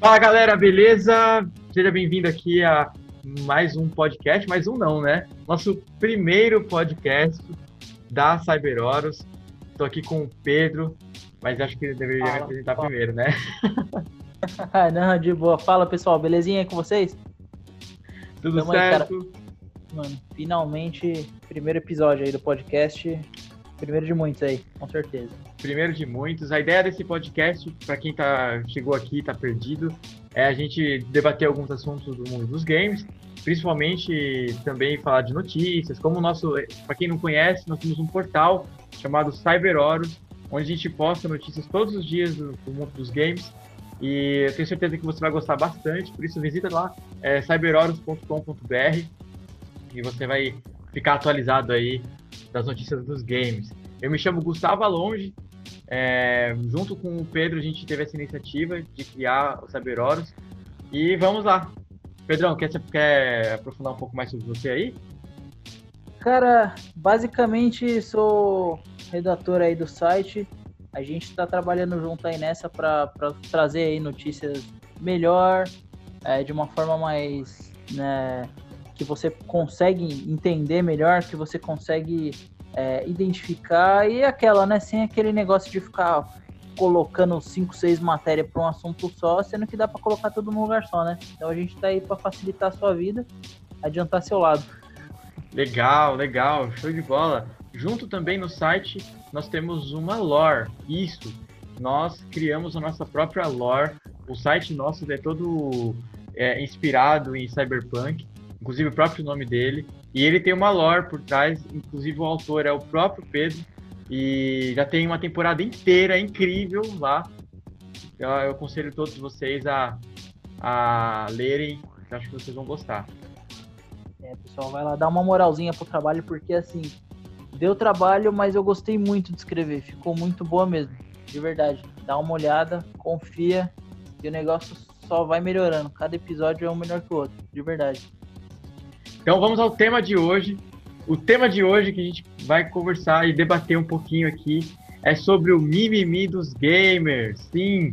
Fala galera, beleza? Seja bem-vindo aqui a mais um podcast, mais um não, né? Nosso primeiro podcast da Cyberoros. Estou aqui com o Pedro, mas acho que ele deveria me apresentar fala. primeiro, né? não, de boa. Fala pessoal, belezinha aí com vocês? Tudo Tamo certo? Aí, Mano, finalmente, primeiro episódio aí do podcast. Primeiro de muitos aí, com certeza primeiro de muitos. A ideia desse podcast, para quem tá, chegou aqui e tá perdido, é a gente debater alguns assuntos do mundo dos games, principalmente também falar de notícias. Como o nosso, para quem não conhece, nós temos um portal chamado CyberOros, onde a gente posta notícias todos os dias do, do mundo dos games. E eu tenho certeza que você vai gostar bastante, por isso visita lá, é cyberoros.com.br e você vai ficar atualizado aí das notícias dos games. Eu me chamo Gustavo Alonge, é, junto com o Pedro, a gente teve essa iniciativa de criar o Saberoros. E vamos lá. Pedrão, quer, quer aprofundar um pouco mais sobre você aí? Cara, basicamente sou redator aí do site. A gente está trabalhando junto aí nessa para trazer aí notícias melhor, é, de uma forma mais. Né, que você consegue entender melhor, que você consegue é, identificar e aquela, né? Sem aquele negócio de ficar colocando 5, 6 matérias para um assunto só, sendo que dá para colocar tudo num lugar só, né? Então a gente está aí para facilitar a sua vida, adiantar seu lado. Legal, legal, show de bola. Junto também no site nós temos uma lore. Isso, nós criamos a nossa própria lore. O site nosso é todo é, inspirado em cyberpunk, inclusive o próprio nome dele. E ele tem uma lore por trás, inclusive o autor é o próprio Pedro, e já tem uma temporada inteira incrível lá. Eu, eu aconselho todos vocês a, a lerem, eu acho que vocês vão gostar. É, pessoal, vai lá dar uma moralzinha pro trabalho, porque assim, deu trabalho, mas eu gostei muito de escrever, ficou muito boa mesmo, de verdade. Dá uma olhada, confia, e o negócio só vai melhorando. Cada episódio é um melhor que o outro, de verdade. Então vamos ao tema de hoje. O tema de hoje que a gente vai conversar e debater um pouquinho aqui é sobre o mimimi dos gamers. Sim,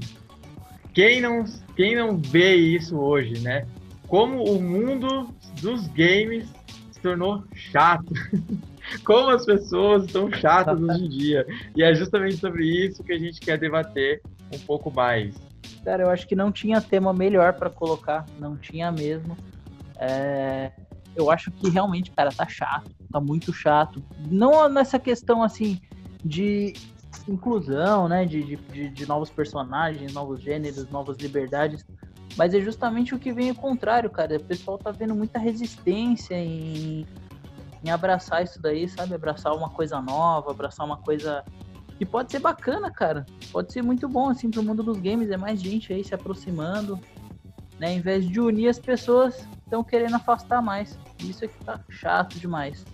quem não, quem não vê isso hoje, né? Como o mundo dos games se tornou chato. Como as pessoas estão chatas hoje em dia. E é justamente sobre isso que a gente quer debater um pouco mais. Cara, eu acho que não tinha tema melhor para colocar, não tinha mesmo. É, eu acho que realmente, cara, tá chato, tá muito chato. Não nessa questão, assim, de inclusão, né, de, de, de novos personagens, novos gêneros, novas liberdades, mas é justamente o que vem ao contrário, cara. O pessoal tá vendo muita resistência em, em abraçar isso daí, sabe? Abraçar uma coisa nova, abraçar uma coisa que pode ser bacana, cara. Pode ser muito bom, assim, pro mundo dos games. É mais gente aí se aproximando, né? Em vez de unir as pessoas, estão querendo afastar mais. Isso é que tá chato demais.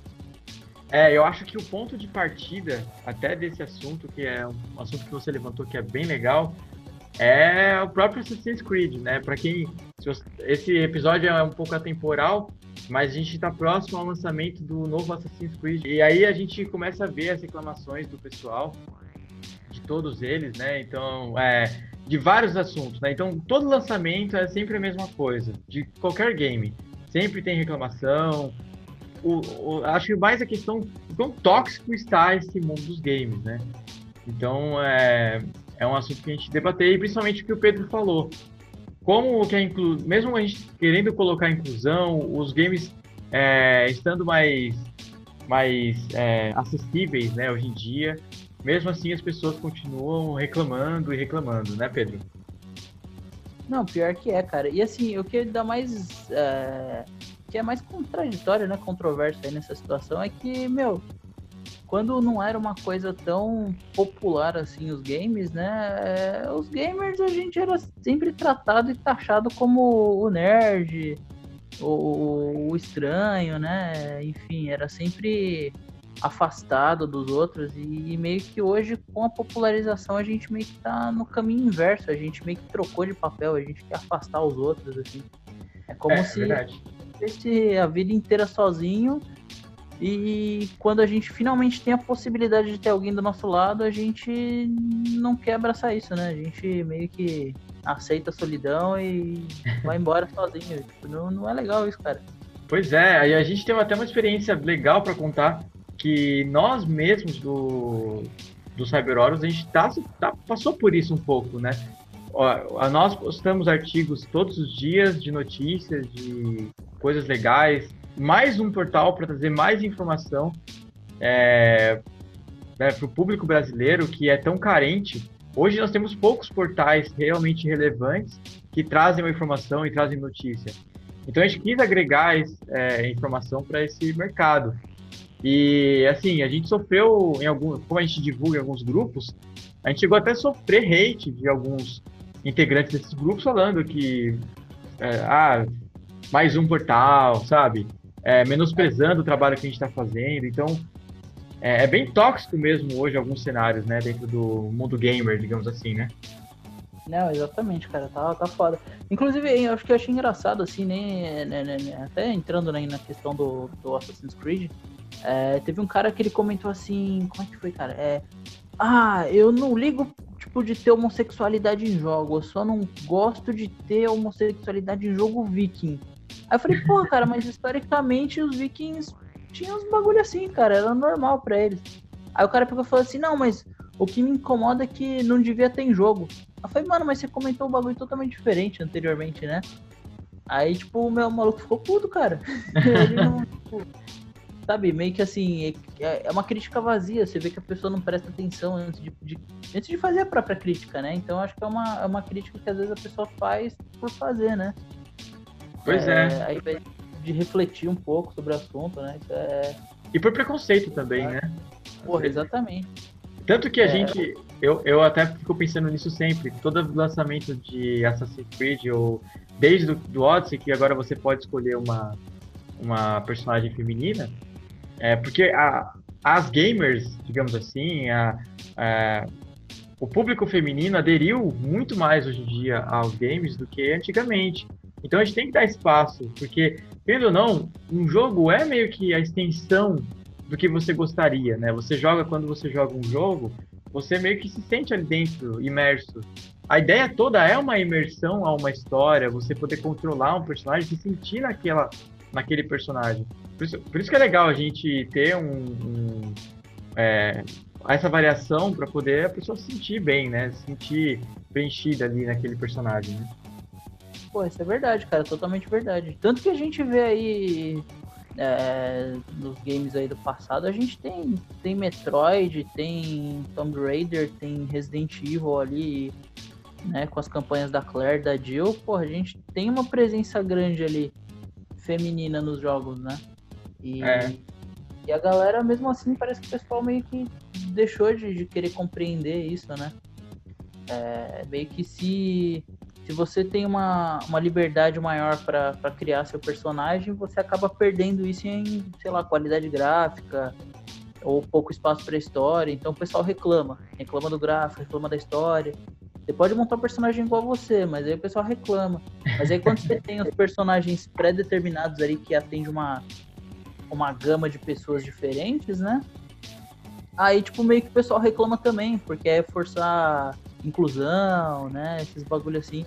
É, eu acho que o ponto de partida até desse assunto, que é um assunto que você levantou que é bem legal, é o próprio Assassin's Creed, né? Para quem você, esse episódio é um pouco atemporal, mas a gente está próximo ao lançamento do novo Assassin's Creed e aí a gente começa a ver as reclamações do pessoal, de todos eles, né? Então, é, de vários assuntos, né? Então, todo lançamento é sempre a mesma coisa, de qualquer game. Sempre tem reclamação. O, o, acho que mais a questão do quão tóxico está esse mundo dos games, né? Então, é, é um assunto que a gente debater, e principalmente o que o Pedro falou. Como que a inclu... mesmo a gente querendo colocar inclusão, os games é, estando mais, mais é, acessíveis, né, hoje em dia, mesmo assim as pessoas continuam reclamando e reclamando, né, Pedro? Não, pior que é, cara. E assim, o que dá mais. É, que é mais contraditório, né? Controverso aí nessa situação é que, meu, quando não era uma coisa tão popular assim os games, né? É, os gamers a gente era sempre tratado e taxado como o nerd, o, o estranho, né? Enfim, era sempre afastado dos outros e meio que hoje com a popularização a gente meio que tá no caminho inverso, a gente meio que trocou de papel, a gente quer afastar os outros assim. É como é, se tivesse a vida inteira sozinho E quando a gente finalmente tem a possibilidade de ter alguém do nosso lado, a gente não quer abraçar isso, né? A gente meio que aceita a solidão e vai embora sozinho. Tipo, não, não é legal isso, cara. Pois é, aí a gente teve até uma experiência legal para contar que nós mesmos do, do CyberOros, a gente tá, tá, passou por isso um pouco, né? Ó, nós postamos artigos todos os dias de notícias, de coisas legais, mais um portal para trazer mais informação é, né, para o público brasileiro que é tão carente. Hoje nós temos poucos portais realmente relevantes que trazem uma informação e trazem notícia. Então a gente quis agregar é, informação para esse mercado. E assim, a gente sofreu em algum, como a gente divulga em alguns grupos, a gente chegou até a sofrer hate de alguns integrantes desses grupos falando que é, ah, mais um portal, sabe? é, menosprezando o trabalho que a gente está fazendo. Então, é, é, bem tóxico mesmo hoje alguns cenários, né, dentro do mundo gamer, digamos assim, né? Não, exatamente, cara, tá, tá foda. Inclusive, eu acho que eu achei engraçado, assim, né, né, né até entrando né, na questão do, do Assassin's Creed, é, teve um cara que ele comentou assim, como é que foi, cara? É, ah, eu não ligo, tipo, de ter homossexualidade em jogo, eu só não gosto de ter homossexualidade em jogo viking. Aí eu falei, pô, cara, mas historicamente os vikings tinham uns bagulho assim, cara, era normal para eles. Aí o cara pegou e falou assim, não, mas o que me incomoda é que não devia ter em jogo. Eu falei, mano, mas você comentou um bagulho totalmente diferente anteriormente, né? Aí, tipo, o meu maluco ficou puto, cara. Ele não, tipo, sabe, meio que assim, é, é uma crítica vazia. Você vê que a pessoa não presta atenção antes de, de, antes de fazer a própria crítica, né? Então acho que é uma, é uma crítica que às vezes a pessoa faz por fazer, né? Pois é. é. Aí de refletir um pouco sobre o assunto, né? É... E por preconceito também, né? Porra, exatamente. Tanto que a é... gente. Eu, eu até fico pensando nisso sempre. Todo lançamento de Assassin's Creed, ou desde o do Odyssey, que agora você pode escolher uma, uma personagem feminina, é porque a, as gamers, digamos assim, a, a, o público feminino aderiu muito mais hoje em dia aos games do que antigamente. Então a gente tem que dar espaço, porque, querendo ou não, um jogo é meio que a extensão do que você gostaria, né? Você joga quando você joga um jogo, você meio que se sente ali dentro, imerso. A ideia toda é uma imersão a uma história, você poder controlar um personagem, se sentir naquela, naquele personagem. Por isso, por isso que é legal a gente ter um, um é, essa variação para poder a pessoa se sentir bem, né? Se sentir preenchida ali naquele personagem, né? Pô, isso é verdade, cara, totalmente verdade. Tanto que a gente vê aí é, nos games aí do passado, a gente tem, tem Metroid, tem Tomb Raider, tem Resident Evil ali, né, com as campanhas da Claire, da Jill, pô, a gente tem uma presença grande ali feminina nos jogos, né? E, é. e a galera, mesmo assim, parece que o pessoal meio que deixou de, de querer compreender isso, né? É, meio que se se você tem uma, uma liberdade maior para criar seu personagem, você acaba perdendo isso em, sei lá, qualidade gráfica ou pouco espaço para história. Então o pessoal reclama, reclama do gráfico, reclama da história. Você pode montar um personagem igual você, mas aí o pessoal reclama. Mas aí quando você tem os personagens pré-determinados ali que atende uma, uma gama de pessoas diferentes, né? Aí, tipo, meio que o pessoal reclama também, porque é forçar inclusão, né? Esses bagulho assim.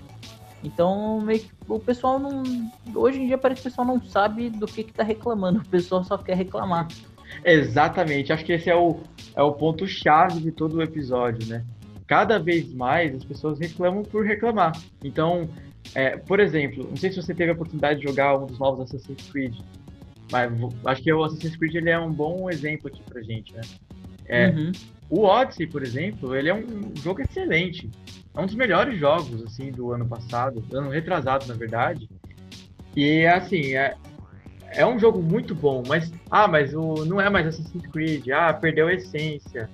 Então, meio que o pessoal não. Hoje em dia parece que o pessoal não sabe do que, que tá reclamando, o pessoal só quer reclamar. Exatamente, acho que esse é o, é o ponto-chave de todo o episódio, né? Cada vez mais as pessoas reclamam por reclamar. Então, é, por exemplo, não sei se você teve a oportunidade de jogar um dos novos Assassin's Creed, mas acho que o Assassin's Creed ele é um bom exemplo aqui pra gente, né? É, uhum. O Odyssey, por exemplo, ele é um jogo excelente. É um dos melhores jogos, assim, do ano passado, ano retrasado, na verdade. E, assim, é, é um jogo muito bom, mas, ah, mas o, não é mais Assassin's Creed, ah, perdeu a essência.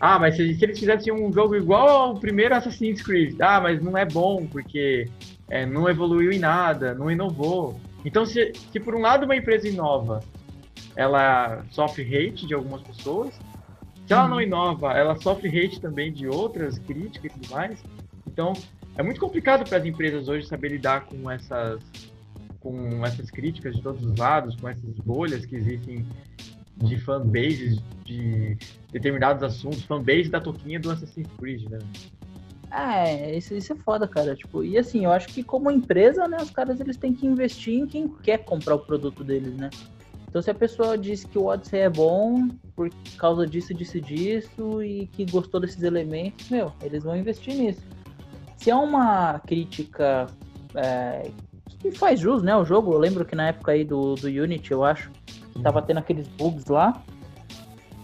Ah, mas se, se eles fizessem um jogo igual ao primeiro Assassin's Creed, ah, mas não é bom, porque é, não evoluiu em nada, não inovou. Então, se, se por um lado uma empresa inova, ela sofre hate de algumas pessoas, se ela não uhum. inova, ela sofre hate também de outras críticas e tudo mais. Então, é muito complicado para as empresas hoje saber lidar com essas com essas críticas de todos os lados, com essas bolhas que existem de fanbases de determinados assuntos, fanbase da toquinha do Assassin's Creed, né? É, isso, isso é foda, cara. Tipo, e assim, eu acho que como empresa, né, os caras eles têm que investir em quem quer comprar o produto deles, né? Então se a pessoa diz que o Odyssey é bom por causa disso, disso, disso e que gostou desses elementos, meu, eles vão investir nisso. Se é uma crítica é, que faz jus, né, o jogo, eu lembro que na época aí do, do Unity, eu acho, tava tendo aqueles bugs lá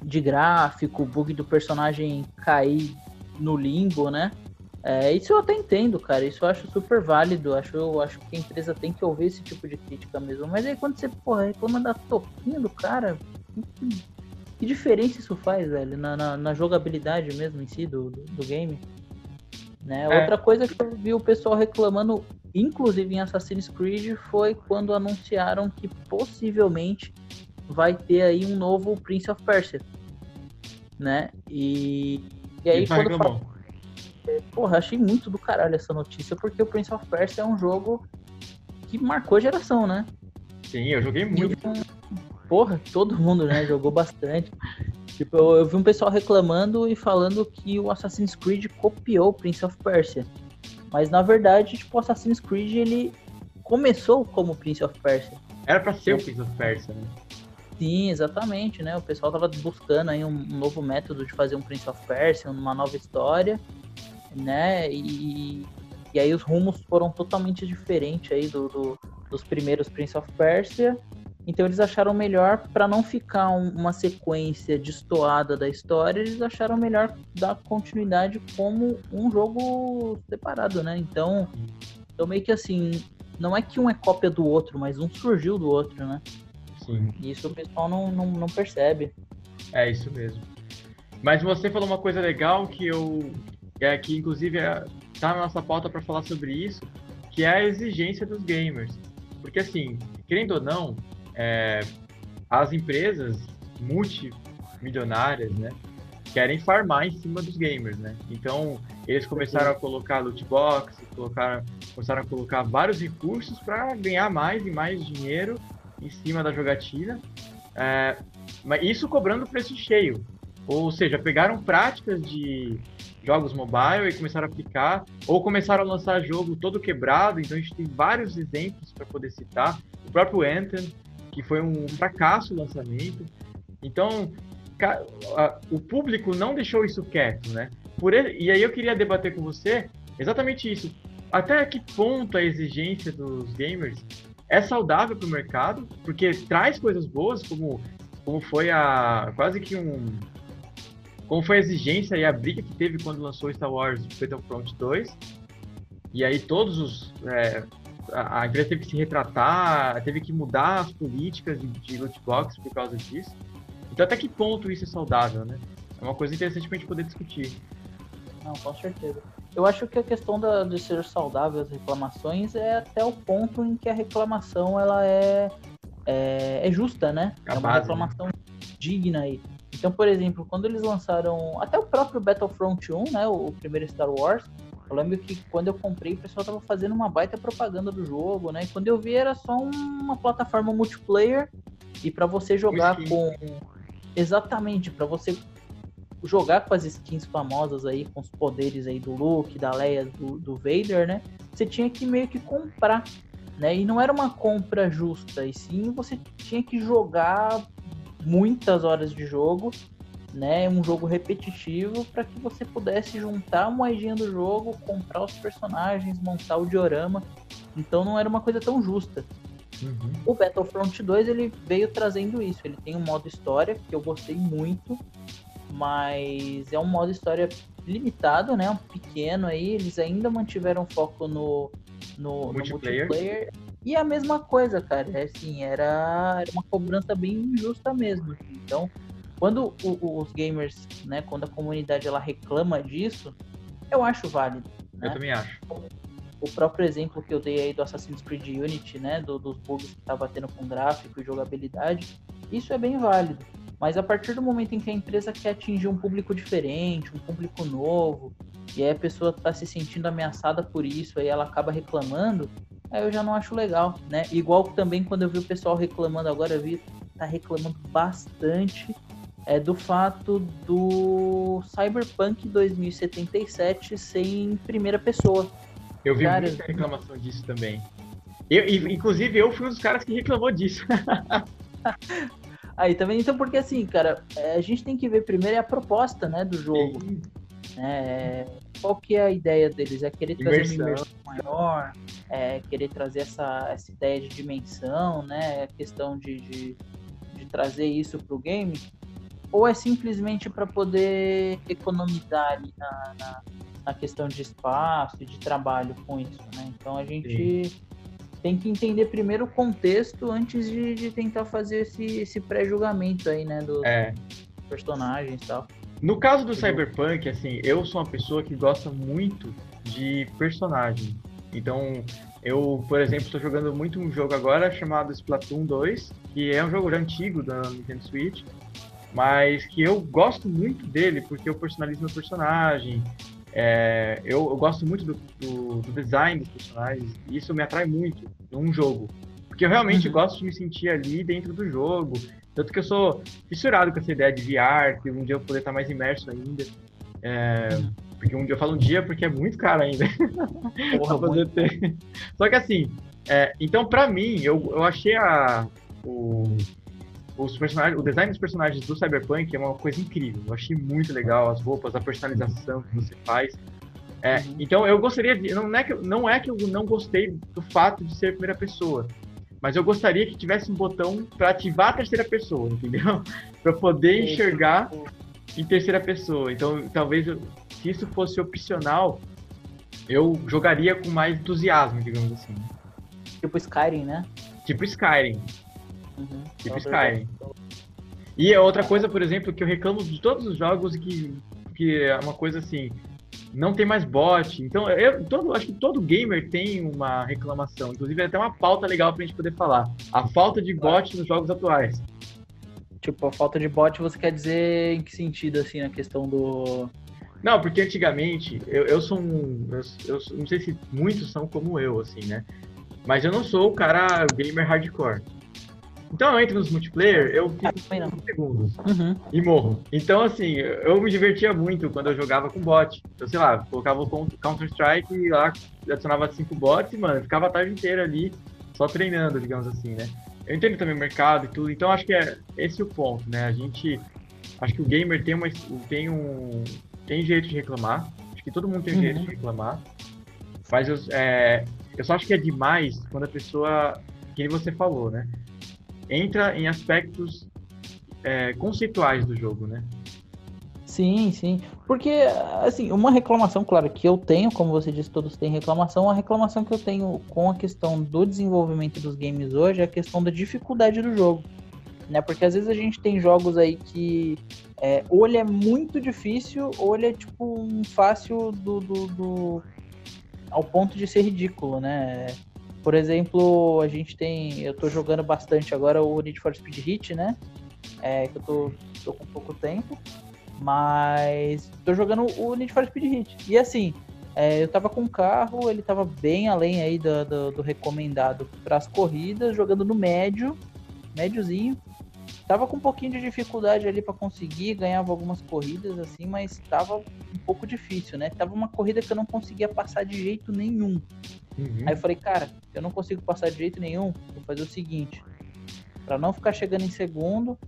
de gráfico, bug do personagem cair no limbo, né? É, isso eu até entendo, cara. Isso eu acho super válido. Acho, eu acho que a empresa tem que ouvir esse tipo de crítica mesmo. Mas aí quando você, porra, reclama da toquinha do cara, que, que diferença isso faz, velho? Na, na, na, jogabilidade mesmo em si do, do, do game. Né? É. Outra coisa que eu vi o pessoal reclamando, inclusive em Assassin's Creed, foi quando anunciaram que possivelmente vai ter aí um novo Prince of Persia. Né? E, e aí e quando fala porra, achei muito do caralho essa notícia, porque o Prince of Persia é um jogo que marcou a geração, né? Sim, eu joguei muito. porra, todo mundo, né, jogou bastante. Tipo, eu, eu, vi um pessoal reclamando e falando que o Assassin's Creed copiou o Prince of Persia. Mas na verdade, tipo, o Assassin's Creed ele começou como Prince of Persia. Era para ser o Prince of Persia, né? Sim, exatamente, né? O pessoal tava buscando aí um, novo método de fazer um Prince of Persia, uma nova história né? E, e aí os rumos foram totalmente diferentes aí do, do dos primeiros Prince of Persia. Então eles acharam melhor, para não ficar um, uma sequência destoada da história, eles acharam melhor dar continuidade como um jogo separado, né? Então, então meio que assim, não é que um é cópia do outro, mas um surgiu do outro, né? Sim. E isso o pessoal não, não, não percebe. É isso mesmo. Mas você falou uma coisa legal que eu é, que inclusive está é, na nossa pauta para falar sobre isso, que é a exigência dos gamers. Porque assim, querendo ou não, é, as empresas multimilionárias, né, querem farmar em cima dos gamers, né? Então, eles começaram a colocar loot box, colocaram, começaram a colocar vários recursos para ganhar mais e mais dinheiro em cima da jogatina. É, mas isso cobrando preço cheio. Ou seja, pegaram práticas de jogos mobile e começaram a aplicar, ou começaram a lançar jogo todo quebrado, então a gente tem vários exemplos para poder citar. O próprio Anthem, que foi um fracasso o lançamento. Então, o público não deixou isso quieto, né? Por ele, e aí eu queria debater com você exatamente isso. Até que ponto a exigência dos gamers é saudável para o mercado, porque traz coisas boas, como, como foi a quase que um como foi a exigência e a briga que teve quando lançou Star Wars Battlefront 2. E aí todos os. É, a, a, empresa teve que se retratar, teve que mudar as políticas de, de loot box por causa disso. Então até que ponto isso é saudável, né? É uma coisa interessante pra gente poder discutir. Não, com certeza. Eu acho que a questão da, de ser saudável as reclamações é até o ponto em que a reclamação ela é, é, é justa, né? A é uma base, né? reclamação né? digna aí. Então, por exemplo, quando eles lançaram até o próprio Battlefront 1, né, o primeiro Star Wars, eu lembro que quando eu comprei, o pessoal tava fazendo uma baita propaganda do jogo, né? E quando eu vi era só uma plataforma multiplayer e para você jogar com exatamente para você jogar com as skins famosas aí, com os poderes aí do Luke, da Leia, do, do Vader, né? Você tinha que meio que comprar, né? E não era uma compra justa, e sim você tinha que jogar muitas horas de jogo, né? Um jogo repetitivo para que você pudesse juntar a moedinha do jogo, comprar os personagens, montar o diorama. Então não era uma coisa tão justa. Uhum. O Battlefront 2 ele veio trazendo isso. Ele tem um modo história que eu gostei muito, mas é um modo história limitado, né? Um pequeno aí. Eles ainda mantiveram foco no, no, multiplayer. no multiplayer. E a mesma coisa, cara, é assim, era, era uma cobrança bem injusta mesmo. Então, quando o, os gamers, né, quando a comunidade ela reclama disso, eu acho válido. Né? Eu também acho. O próprio exemplo que eu dei aí do Assassin's Creed Unity, né, do, dos bugs que tava tendo com gráfico e jogabilidade, isso é bem válido. Mas a partir do momento em que a empresa quer atingir um público diferente, um público novo, e aí a pessoa está se sentindo ameaçada por isso, aí ela acaba reclamando, aí eu já não acho legal, né? Igual também quando eu vi o pessoal reclamando agora, eu vi tá reclamando bastante é do fato do Cyberpunk 2077 ser em primeira pessoa. Eu vi cara, muita reclamação disso também. Eu, inclusive, eu fui um dos caras que reclamou disso. Aí também, então, porque assim, cara, é, a gente tem que ver primeiro a proposta, né, do jogo. É, qual que é a ideia deles? É querer trazer uma imersão maior, é querer trazer essa, essa ideia de dimensão, né? A questão de, de, de trazer isso para o game, ou é simplesmente para poder economizar ali na, na, na, questão de espaço e de trabalho com isso, né? Então a gente Sim. Tem que entender primeiro o contexto antes de, de tentar fazer esse, esse pré-julgamento aí, né? Dos é. personagens e tal. No caso do Cyberpunk, assim, eu sou uma pessoa que gosta muito de personagem. Então, eu, por exemplo, estou jogando muito um jogo agora chamado Splatoon 2, que é um jogo antigo da Nintendo Switch, mas que eu gosto muito dele porque eu personalizo meu personagem. É, eu, eu, gosto muito do, do, do, design dos personagens e isso me atrai muito num jogo. Porque eu realmente uhum. gosto de me sentir ali dentro do jogo. Tanto que eu sou fissurado com essa ideia de VR, que um dia eu poder estar mais imerso ainda. É, uhum. porque um dia eu falo um dia porque é muito caro ainda. Porra. Só que assim, é, então pra mim, eu, eu achei a, o, os personagens, o design dos personagens do Cyberpunk é uma coisa incrível. Eu achei muito legal as roupas, a personalização que você faz. É, uhum. Então eu gostaria de. Não é, que, não é que eu não gostei do fato de ser primeira pessoa. Mas eu gostaria que tivesse um botão para ativar a terceira pessoa, entendeu? para poder enxergar em terceira pessoa. Então, talvez eu, se isso fosse opcional, eu jogaria com mais entusiasmo, digamos assim. Tipo Skyrim, né? Tipo Skyrim. Uhum. Tipo Skyrim. E é outra coisa, por exemplo, que eu reclamo de todos os jogos que, que é uma coisa assim, não tem mais bot. Então, eu todo, acho que todo gamer tem uma reclamação. Inclusive, é até uma pauta legal pra gente poder falar. A falta de bot nos jogos atuais. Tipo, a falta de bot, você quer dizer em que sentido, assim, na questão do... Não, porque antigamente, eu, eu sou um... Eu, eu não sei se muitos são como eu, assim, né? Mas eu não sou o cara gamer hardcore. Então eu entro nos multiplayer, eu fico 5 segundos uhum. e morro. Então, assim, eu me divertia muito quando eu jogava com bot. Eu sei lá, colocava o Counter-Strike e lá adicionava 5 bots e, mano, ficava a tarde inteira ali só treinando, digamos assim, né? Eu entendo também o mercado e tudo, então acho que é esse o ponto, né? A gente. Acho que o gamer tem, uma, tem um. tem jeito de reclamar. Acho que todo mundo tem um uhum. jeito de reclamar. Mas eu, é, eu só acho que é demais quando a pessoa. Que você falou, né? Entra em aspectos é, conceituais do jogo, né? Sim, sim. Porque, assim, uma reclamação, claro, que eu tenho, como você disse, todos têm reclamação, uma reclamação que eu tenho com a questão do desenvolvimento dos games hoje é a questão da dificuldade do jogo. Né? Porque às vezes a gente tem jogos aí que é, ou ele é muito difícil, ou ele é tipo um fácil do, do, do ao ponto de ser ridículo, né? Por exemplo, a gente tem. Eu tô jogando bastante agora o Need for Speed Hit, né? É, que eu tô, tô com pouco tempo. Mas tô jogando o Need for Speed Hit. E assim, é, eu tava com um carro, ele tava bem além aí do, do, do recomendado para as corridas, jogando no médio, médiozinho. Tava com um pouquinho de dificuldade ali para conseguir, ganhava algumas corridas assim, mas tava um pouco difícil, né? Tava uma corrida que eu não conseguia passar de jeito nenhum. Uhum. Aí eu falei, cara, eu não consigo passar de jeito nenhum, vou fazer o seguinte. Para não ficar chegando em segundo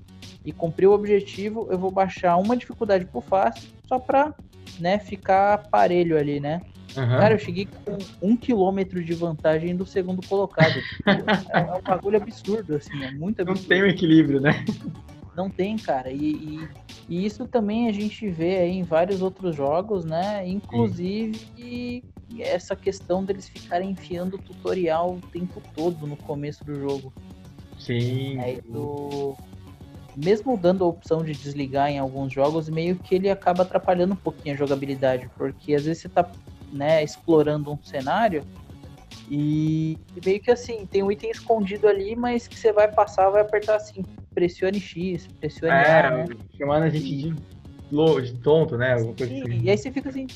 e cumprir o objetivo, eu vou baixar uma dificuldade por fácil, só pra né, ficar parelho ali, né? Uhum. Cara, eu cheguei com um quilômetro de vantagem do segundo colocado. é, é, um bagulho absurdo, assim, é muito absurdo. Não tem o um equilíbrio, né? Não tem, cara. E, e, e, isso também a gente vê aí em vários outros jogos, né? Inclusive essa questão deles ficarem enfiando o tutorial o tempo todo no começo do jogo. Sim. Aí tu, mesmo dando a opção de desligar em alguns jogos, meio que ele acaba atrapalhando um pouquinho a jogabilidade, porque às vezes você tá, né, explorando um cenário e, e meio que assim, tem um item escondido ali, mas que você vai passar, vai apertar assim, pressione X, pressione é, A, né? chamando a gente de, de tonto, né? Sim, assim. E aí você fica assim,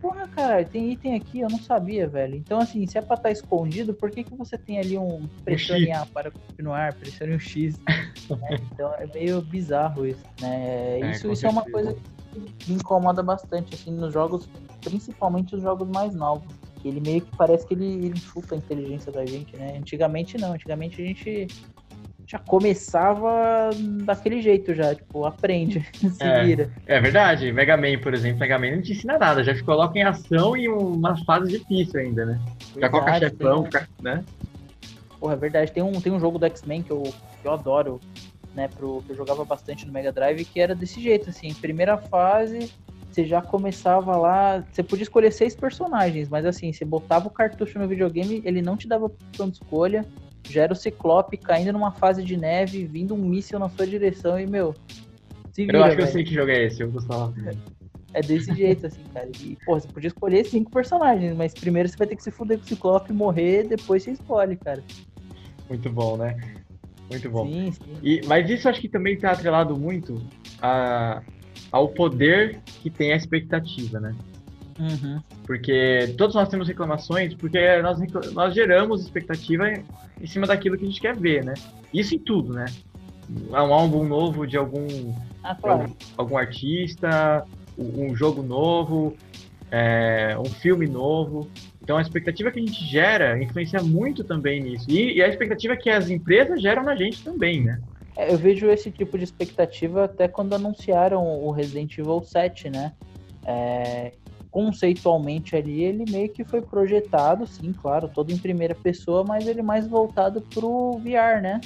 porra, cara, tem item aqui, eu não sabia, velho. Então, assim, se é pra estar tá escondido, por que, que você tem ali um pressione A para continuar, pressione um X? né? Então é meio bizarro isso, né? É, isso, isso é uma coisa que me incomoda bastante, assim, nos jogos, principalmente os jogos mais novos. Ele meio que parece que ele, ele chuta a inteligência da gente, né? Antigamente não, antigamente a gente já começava daquele jeito já, tipo, aprende, se é, vira. É verdade, Mega Man, por exemplo, Mega Man não te ensina nada, já te coloca em ação e uma fase difícil ainda, né? Verdade, já coloca chefão, tem... né? Porra, é verdade, tem um, tem um jogo do X-Men que eu, que eu adoro, né, pro, que eu jogava bastante no Mega Drive, que era desse jeito, assim, primeira fase, você já começava lá, você podia escolher seis personagens, mas assim, você botava o cartucho no videogame, ele não te dava opção de escolha, já era o Ciclope caindo numa fase de neve, vindo um míssil na sua direção e, meu. Vira, eu acho que eu sei que jogo é esse, eu gostava. É desse jeito, assim, cara. E, pô, você podia escolher cinco personagens, mas primeiro você vai ter que se fuder com o Ciclope morrer, depois você escolhe, cara. Muito bom, né? Muito bom. Sim, sim. E, mas isso acho que também está atrelado muito a, ao poder que tem a expectativa, né? Uhum. Porque todos nós temos reclamações, porque nós, nós geramos expectativa em cima daquilo que a gente quer ver, né? Isso em tudo, né? Um álbum novo de algum, ah, claro. algum, algum, artista, um jogo novo, é, um filme novo. Então a expectativa que a gente gera influencia muito também nisso. E, e a expectativa que as empresas geram na gente também, né? É, eu vejo esse tipo de expectativa até quando anunciaram o Resident Evil 7, né? É, conceitualmente ali, ele meio que foi projetado, sim, claro, todo em primeira pessoa, mas ele mais voltado pro VR, né?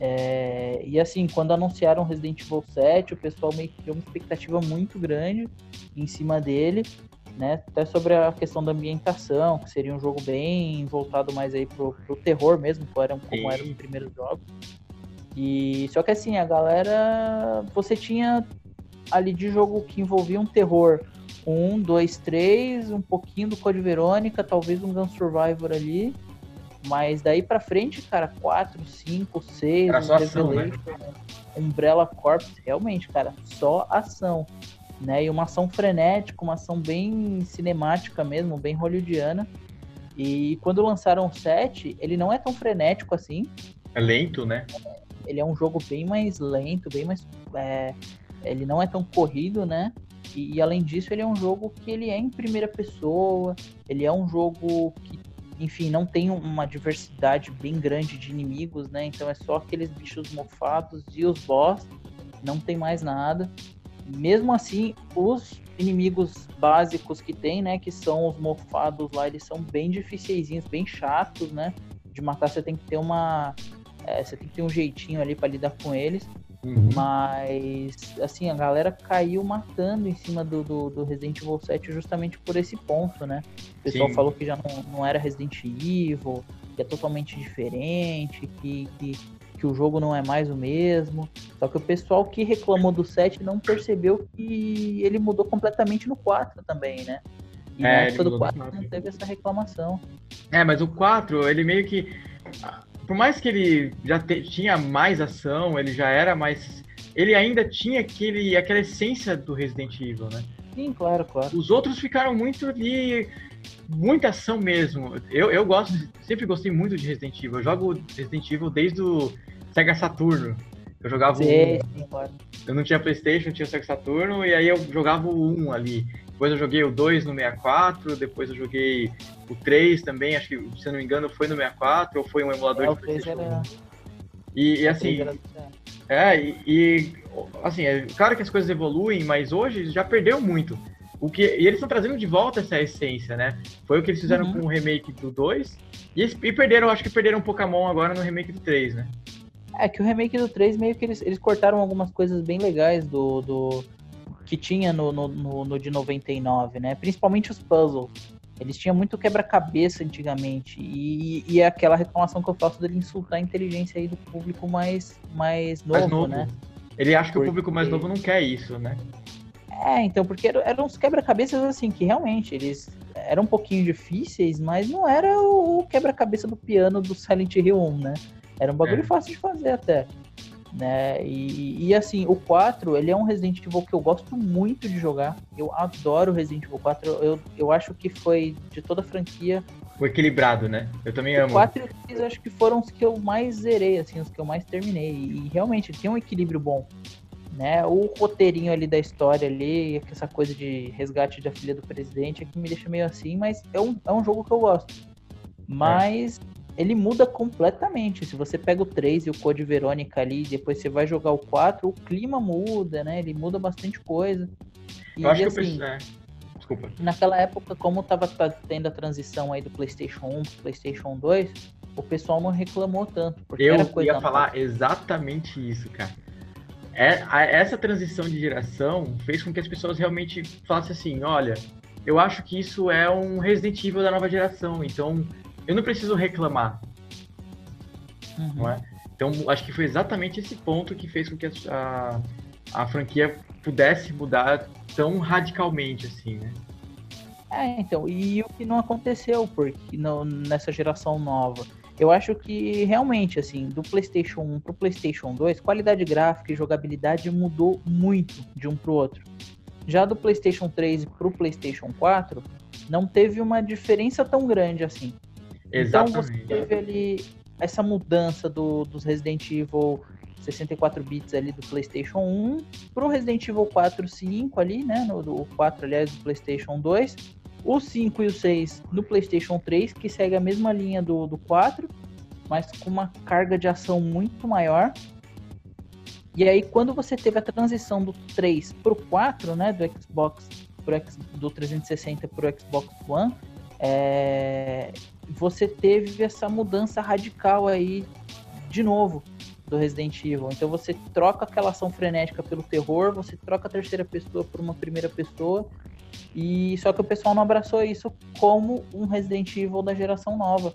É, e assim, quando anunciaram Resident Evil 7, o pessoal meio que tinha uma expectativa muito grande em cima dele, né? Até sobre a questão da ambientação, que seria um jogo bem voltado mais aí pro, pro terror mesmo, como eram, como eram os primeiros jogos. E só que assim, a galera, você tinha ali de jogo que envolvia um terror um, dois, três, um pouquinho do Code Verônica, talvez um Gun Survivor ali. Mas daí pra frente, cara, 4, 5, 6, um ação, né? Umbrella Corps, realmente, cara, só ação. Né? E uma ação frenética, uma ação bem cinemática mesmo, bem hollywoodiana. E quando lançaram o 7, ele não é tão frenético assim. É lento, né? Ele é um jogo bem mais lento, bem mais. É... ele não é tão corrido, né? E, e, além disso, ele é um jogo que ele é em primeira pessoa, ele é um jogo que, enfim, não tem uma diversidade bem grande de inimigos, né? Então é só aqueles bichos mofados e os boss, não tem mais nada. Mesmo assim, os inimigos básicos que tem, né, que são os mofados lá, eles são bem difíceis, bem chatos, né? De matar você tem que ter uma é, você tem que ter um jeitinho ali para lidar com eles. Uhum. Mas, assim, a galera caiu matando em cima do, do, do, Resident Evil 7 justamente por esse ponto, né? O pessoal Sim. falou que já não, não era Resident Evil, que é totalmente diferente, que, que, que o jogo não é mais o mesmo. Só que o pessoal que reclamou do 7 não percebeu que ele mudou completamente no 4 também, né? E é, na época do 4 não teve essa reclamação. É, mas o 4, ele meio que por mais que ele já te, tinha mais ação, ele já era mais. Ele ainda tinha aquele, aquela essência do Resident Evil, né? Sim, claro, claro. Os outros ficaram muito ali. Muita ação mesmo. Eu, eu gosto, sempre gostei muito de Resident Evil. Eu jogo Resident Evil desde o Sega Saturno. Eu jogava sim, o... sim, claro. Eu não tinha Playstation, tinha Sega Saturno, e aí eu jogava o 1 ali. Depois eu joguei o 2 no 64, depois eu joguei o 3 também, acho que, se eu não me engano, foi no 64 ou foi um emulador é, de PlayStation era... E, e assim. Era... É, e, e, assim, é claro que as coisas evoluem, mas hoje já perdeu muito. O que, e eles estão trazendo de volta essa essência, né? Foi o que eles fizeram uhum. com o remake do 2. E, e perderam, acho que perderam um Pokémon agora no remake do 3, né? É que o remake do 3 meio que eles, eles cortaram algumas coisas bem legais do, do, que tinha no, no, no, no de 99, né? Principalmente os puzzles. Eles tinham muito quebra-cabeça antigamente. E, e é aquela reclamação que eu faço dele insultar a inteligência aí do público mais, mais, novo, mais novo. né? Ele acha que porque... o público mais novo não quer isso, né? É, então, porque eram, eram uns quebra-cabeças assim, que realmente eles eram um pouquinho difíceis, mas não era o quebra-cabeça do piano do Silent Hill 1, né? Era um bagulho é. fácil de fazer até. Né? E, e, assim, o 4, ele é um Resident Evil que eu gosto muito de jogar. Eu adoro Resident Evil 4. Eu, eu acho que foi de toda a franquia. O equilibrado, né? Eu também amo. O 4 e o 6 acho que foram os que eu mais zerei, assim, os que eu mais terminei. E realmente tem um equilíbrio bom. Né? O roteirinho ali da história ali, essa coisa de resgate da filha do presidente, é que me deixa meio assim, mas é um, é um jogo que eu gosto. Mas ele muda completamente. Se você pega o 3 e o Code Verônica ali, depois você vai jogar o 4, o clima muda, né? Ele muda bastante coisa. E, eu acho assim, que eu assim, pensei... É. Desculpa. Naquela época, como tava tendo a transição aí do PlayStation 1 pro PlayStation 2, o pessoal não reclamou tanto. Porque eu era coisa ia falar exatamente isso, cara. É, a, essa transição de geração fez com que as pessoas realmente falassem assim: olha, eu acho que isso é um Resident Evil da nova geração, então eu não preciso reclamar. Uhum. Não é? Então, acho que foi exatamente esse ponto que fez com que a, a franquia pudesse mudar tão radicalmente assim, né? É, então, e o que não aconteceu porque no, nessa geração nova? Eu acho que realmente, assim, do PlayStation 1 pro PlayStation 2, qualidade gráfica e jogabilidade mudou muito de um pro outro. Já do PlayStation 3 pro PlayStation 4, não teve uma diferença tão grande assim. Exatamente. Então você teve ali essa mudança do, dos Resident Evil 64 bits ali do PlayStation 1 pro Resident Evil 4 5 ali, né, no do 4 aliás do PlayStation 2, o 5 e o 6 no PlayStation 3, que segue a mesma linha do, do 4, mas com uma carga de ação muito maior. E aí quando você teve a transição do 3 pro 4, né, do Xbox pro, do 360 pro Xbox One, é, você teve essa mudança radical aí de novo do Resident Evil. Então você troca aquela ação frenética pelo terror, você troca a terceira pessoa por uma primeira pessoa. E só que o pessoal não abraçou isso como um Resident Evil da geração nova.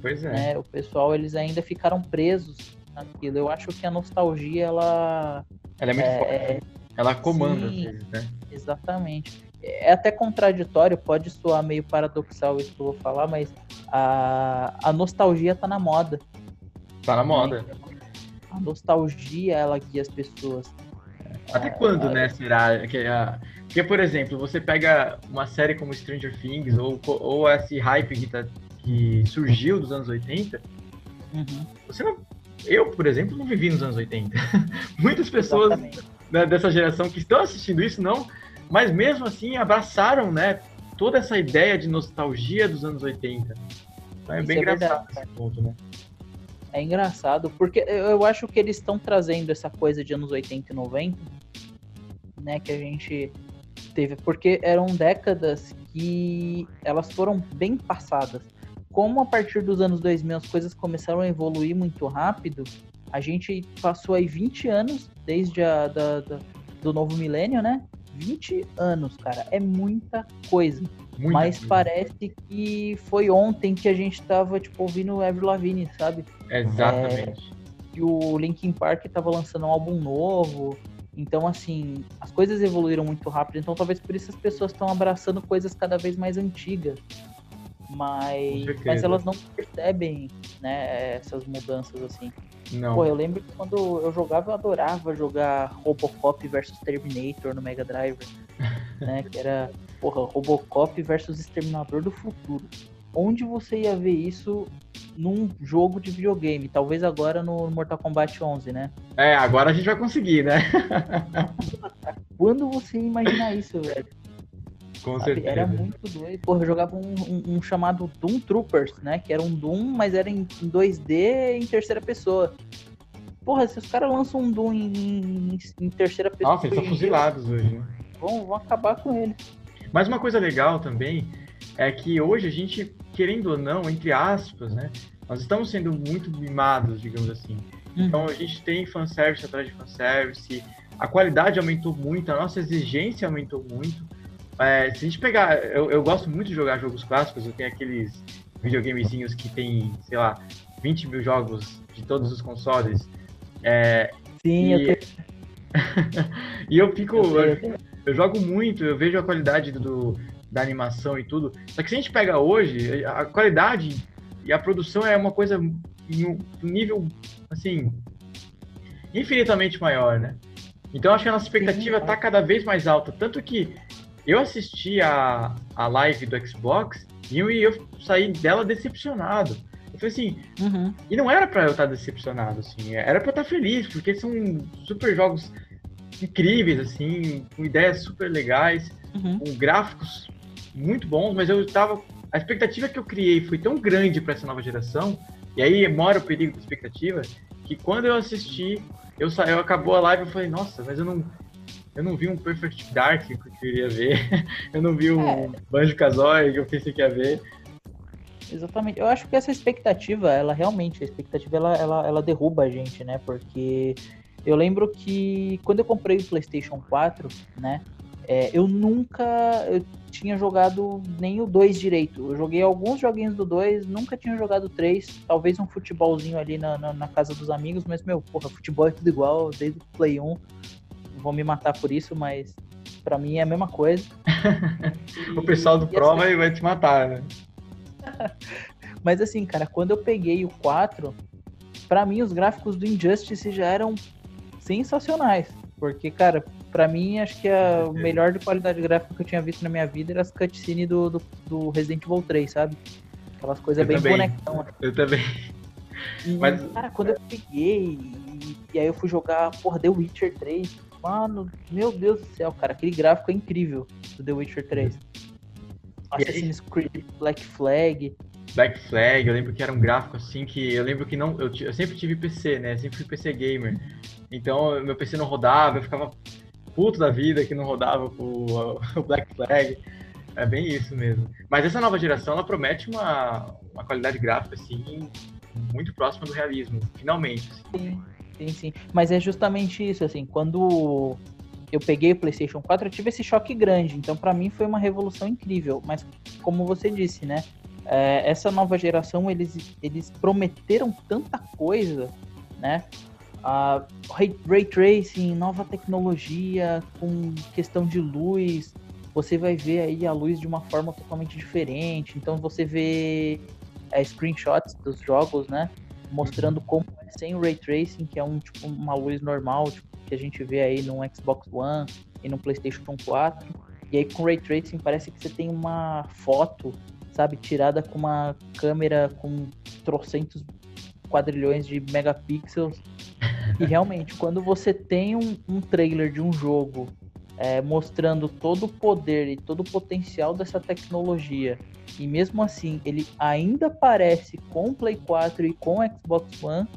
Pois é. Né? O pessoal eles ainda ficaram presos naquilo. Eu acho que a nostalgia ela ela é muito é, forte. Ela comanda sim, vezes, né? Exatamente é até contraditório, pode soar meio paradoxal isso que eu vou falar, mas a, a nostalgia tá na moda. Tá na moda. A nostalgia, ela guia as pessoas. Até quando, né, será? Que, a... Porque, por exemplo, você pega uma série como Stranger Things ou, ou esse hype que, tá, que surgiu dos anos 80, uhum. você não... Eu, por exemplo, não vivi nos anos 80. Muitas pessoas né, dessa geração que estão assistindo isso não mas mesmo assim abraçaram, né, toda essa ideia de nostalgia dos anos 80. Então, é Isso bem é engraçado verdade, esse ponto, né? É engraçado, porque eu acho que eles estão trazendo essa coisa de anos 80 e 90, né, que a gente teve, porque eram décadas que elas foram bem passadas. Como a partir dos anos 2000 as coisas começaram a evoluir muito rápido, a gente passou aí 20 anos desde a da, da do novo milênio, né? 20 anos, cara. É muita coisa. Muita mas coisa. parece que foi ontem que a gente tava, tipo, ouvindo Avril Lavigne, sabe? Exatamente. É, o Linkin Park tava lançando um álbum novo. Então, assim, as coisas evoluíram muito rápido. Então, talvez por isso as pessoas estão abraçando coisas cada vez mais antigas. Mas, mas elas não percebem, né, essas mudanças, assim. Não. Pô, eu lembro que quando eu jogava, eu adorava jogar Robocop versus Terminator no Mega Drive. né? Que era, porra, Robocop versus Exterminador do Futuro. Onde você ia ver isso num jogo de videogame? Talvez agora no Mortal Kombat 11, né? É, agora a gente vai conseguir, né? Quando você ia imaginar isso, velho? Com certeza. Era muito doido. Porra, eu jogava um, um, um, chamado Doom Troopers, né? Que era um Doom, mas era em 2D em terceira pessoa. Porra, se os caras lançam um Doom em, em terceira pessoa. Nossa, eles são fuzilados hoje, né? Vão, vão acabar com ele. Mas uma coisa legal também é que hoje a gente, querendo ou não, entre aspas, né? Nós estamos sendo muito mimados, digamos assim. Uhum. Então a gente tem fanservice atrás de fanservice, a qualidade aumentou muito, a nossa exigência aumentou muito. É, se a gente pegar. Eu, eu gosto muito de jogar jogos clássicos, eu tenho aqueles videogamezinhos que tem, sei lá, 20 mil jogos de todos os consoles. É, Sim, e... eu tenho... e eu fico. Eu, eu, jogo muito, eu vejo a qualidade do, da animação e tudo. Só que se a gente pega hoje, a qualidade e a produção é uma coisa em um nível assim infinitamente maior, né? Então acho que a nossa expectativa está cada vez mais alta. Tanto que eu assisti a, a live do Xbox e eu, eu saí dela decepcionado. Eu falei assim, uhum. e não era para eu estar decepcionado, assim, era para eu estar feliz, porque são super jogos incríveis, assim, com ideias super legais, uhum. com gráficos muito bons, mas eu estava a expectativa que eu criei foi tão grande para essa nova geração, e aí mora o perigo da expectativa, que quando eu assisti, eu, sa... eu acabou a live e falei, nossa, mas eu não, eu não vi um Perfect Dark que eu queria ver, eu não vi um é. Banjo Kazooie que eu pensei que ia ver. Exatamente. Eu acho que essa expectativa, ela realmente, a expectativa ela, ela, ela derruba a gente, né? Porque eu lembro que quando eu comprei o PlayStation 4, né? É, eu nunca eu tinha jogado nem o 2 direito. Eu joguei alguns joguinhos do 2, nunca tinha jogado o 3. Talvez um futebolzinho ali na, na, na, casa dos amigos, mas, meu, porra, futebol é tudo igual, desde o Play 1. Vou me matar por isso, mas para mim é a mesma coisa. o pessoal do Pro assim, vai te matar, né? mas assim, cara, quando eu peguei o 4, para mim os gráficos do Injustice já eram sensacionais. Porque, cara, Pra mim, acho que a melhor de qualidade gráfica que eu tinha visto na minha vida era as cutscenes do, do, do Resident Evil 3, sabe? Aquelas coisas bem também. bonecão. Eu também. E, Mas... cara, quando eu peguei e, e, aí eu fui jogar, porra, The Witcher 3, mano, meu Deus do céu, cara, aquele gráfico é incrível do The Witcher 3. Assassin's Creed Black Flag. Black Flag, eu lembro que era um gráfico assim que eu lembro que não. Eu, eu sempre tive PC, né? Eu sempre fui PC gamer. Então meu PC não rodava, eu ficava puto da vida que não rodava o, o Black Flag. É bem isso mesmo. Mas essa nova geração, ela promete uma, uma qualidade gráfica, assim, muito próxima do realismo, finalmente. Assim. Sim, sim. Mas é justamente isso, assim, quando eu peguei o PlayStation 4, eu tive esse choque grande. Então, para mim, foi uma revolução incrível. Mas, como você disse, né? É, essa nova geração, eles, eles prometeram tanta coisa, né? Uh, ray tracing, nova tecnologia, com questão de luz, você vai ver aí a luz de uma forma totalmente diferente. Então você vê é, screenshots dos jogos, né? Mostrando como é sem ray tracing, que é um tipo uma luz normal, tipo, que a gente vê aí no Xbox One e no PlayStation 4. E aí com ray tracing parece que você tem uma foto, sabe, tirada com uma câmera com trocentos quadrilhões de megapixels. E realmente, quando você tem um, um trailer de um jogo é, mostrando todo o poder e todo o potencial dessa tecnologia, e mesmo assim ele ainda parece com o Play 4 e com o Xbox One,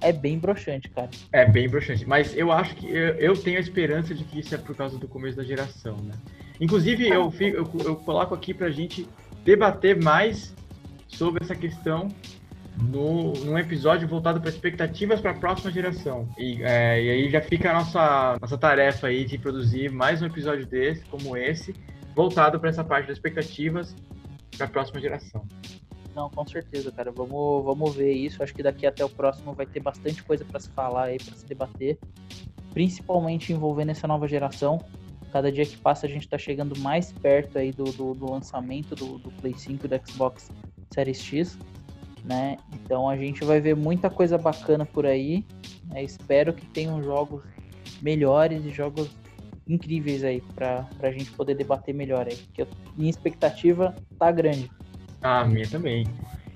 é bem broxante, cara. É bem broxante, mas eu acho que eu, eu, tenho a esperança de que isso é por causa do começo da geração, né? Inclusive, eu, fico, eu, eu coloco aqui pra gente debater mais sobre essa questão no, num episódio voltado para expectativas para a próxima geração. E, é, e, aí já fica a nossa, nossa tarefa aí de produzir mais um episódio desse, como esse, voltado para essa parte das expectativas para a próxima geração. Não, com certeza, cara. Vamos, vamos ver isso. Acho que daqui até o próximo vai ter bastante coisa para se falar aí, para se debater, principalmente envolvendo essa nova geração. Cada dia que passa a gente está chegando mais perto aí do, do, do lançamento do, do Play 5 e do Xbox Series X né? Então a gente vai ver muita coisa bacana por aí. Né? Espero que tenham jogos melhores e jogos incríveis aí para a gente poder debater melhor aí. Porque minha expectativa tá grande. Ah, minha também.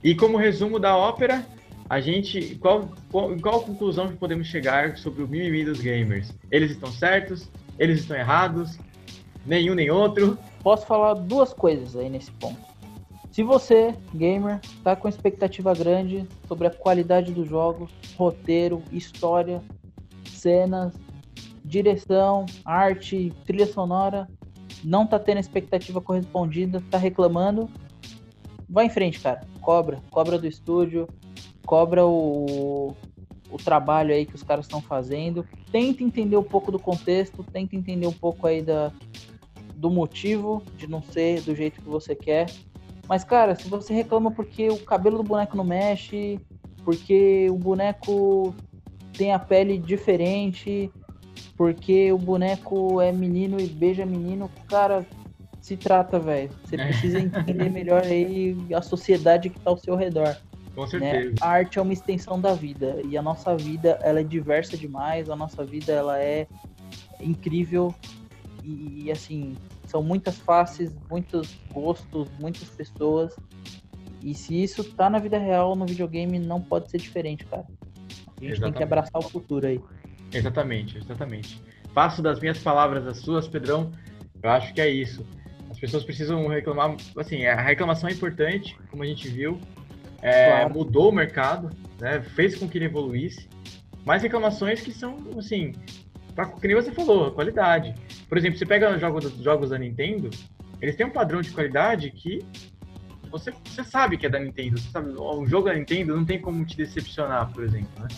E como resumo da ópera, a gente qual qual, qual conclusão que podemos chegar sobre o mimimi dos gamers? Eles estão certos? Eles estão errados? Nenhum nem outro? Posso falar duas coisas aí nesse ponto. Se você, gamer, está com expectativa grande sobre a qualidade do jogo, roteiro, história, cenas, direção, arte, trilha sonora, não tá tendo expectativa correspondida, tá reclamando, vai em frente, cara. Cobra, cobra do estúdio, cobra o, o trabalho aí que os caras estão fazendo. Tenta entender um pouco do contexto, tenta entender um pouco aí da, do motivo de não ser do jeito que você quer. Mas, cara, se você reclama porque o cabelo do boneco não mexe, porque o boneco tem a pele diferente, porque o boneco é menino e beija menino, cara, se trata, velho. Você é. precisa entender melhor aí a sociedade que tá ao seu redor. Com né? certeza. Né? A arte é uma extensão da vida e a nossa vida ela é diversa demais, a nossa vida ela é incrível e assim são muitas faces, muitos gostos, muitas pessoas e se isso tá na vida real no videogame não pode ser diferente, cara. A gente Exatamente. tem que abraçar o futuro aí. Exatamente, exatamente. Faço das minhas palavras as suas, Pedrão. Eu acho que é isso. As pessoas precisam reclamar, assim, a reclamação é importante, como a gente viu, é, claro. mudou o mercado, né, fez com que ele evoluísse, mas reclamações que são, assim, que nem você falou, qualidade. Por exemplo, você pega os jogos, jogos da Nintendo, eles têm um padrão de qualidade que você, você sabe que é da Nintendo. Você sabe, o jogo da Nintendo não tem como te decepcionar, por exemplo, né?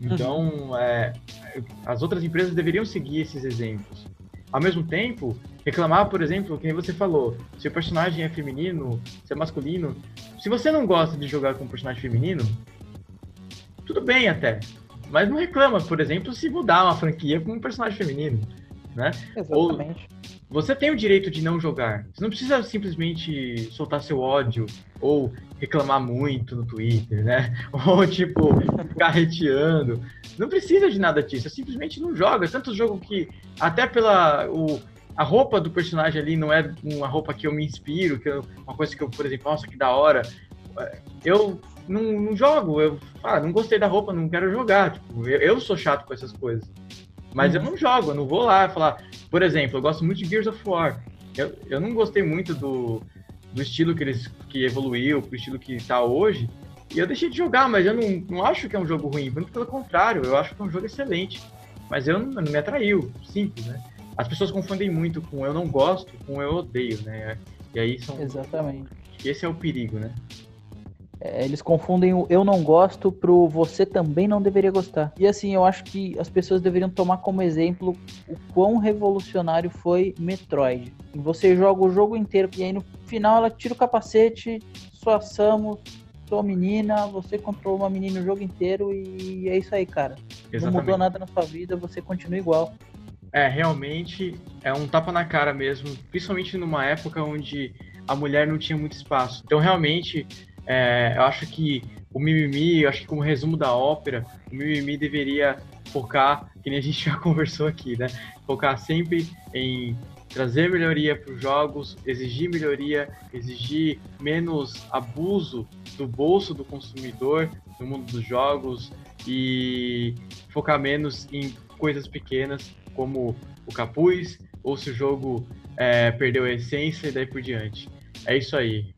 Então, uhum. é, as outras empresas deveriam seguir esses exemplos. Ao mesmo tempo, reclamar, por exemplo, que você falou, se o personagem é feminino, se é masculino. Se você não gosta de jogar com um personagem feminino, tudo bem até. Mas não reclama, por exemplo, se mudar uma franquia com um personagem feminino. Né? Exatamente. Ou você tem o direito de não jogar. Você não precisa simplesmente soltar seu ódio ou reclamar muito no Twitter, né? Ou, tipo, ficar reteando. Não precisa de nada disso. Você simplesmente não joga. Tanto jogo que, até pela. O, a roupa do personagem ali não é uma roupa que eu me inspiro, que eu, uma coisa que eu, por exemplo, nossa, que da hora. Eu não, não jogo. Eu ah, não gostei da roupa, não quero jogar. Tipo, eu, eu sou chato com essas coisas. Mas uhum. eu não jogo, eu não vou lá falar. Por exemplo, eu gosto muito de Gears of War. Eu, eu não gostei muito do, do estilo que eles que evoluiu, pro estilo que tá hoje. E eu deixei de jogar, mas eu não, não acho que é um jogo ruim. Muito pelo contrário, eu acho que é um jogo excelente. Mas eu não, não me atraiu, simples, né? As pessoas confundem muito com eu não gosto com eu odeio, né? E aí são. Exatamente. Esse é o perigo, né? É, eles confundem o eu não gosto pro você também não deveria gostar. E assim, eu acho que as pessoas deveriam tomar como exemplo o quão revolucionário foi Metroid. Você joga o jogo inteiro e aí no final ela tira o capacete, sua Samus, sua menina, você controla uma menina o jogo inteiro e é isso aí, cara. Exatamente. Não mudou nada na sua vida, você continua igual. É, realmente é um tapa na cara mesmo, principalmente numa época onde a mulher não tinha muito espaço. Então, realmente, é, eu acho que o Mimimi, eu acho que como resumo da ópera, o Mimimi deveria focar, que nem a gente já conversou aqui, né? Focar sempre em trazer melhoria para os jogos, exigir melhoria, exigir menos abuso do bolso do consumidor no mundo dos jogos e focar menos em coisas pequenas como o capuz ou se o jogo é, perdeu a essência e daí por diante. É isso aí.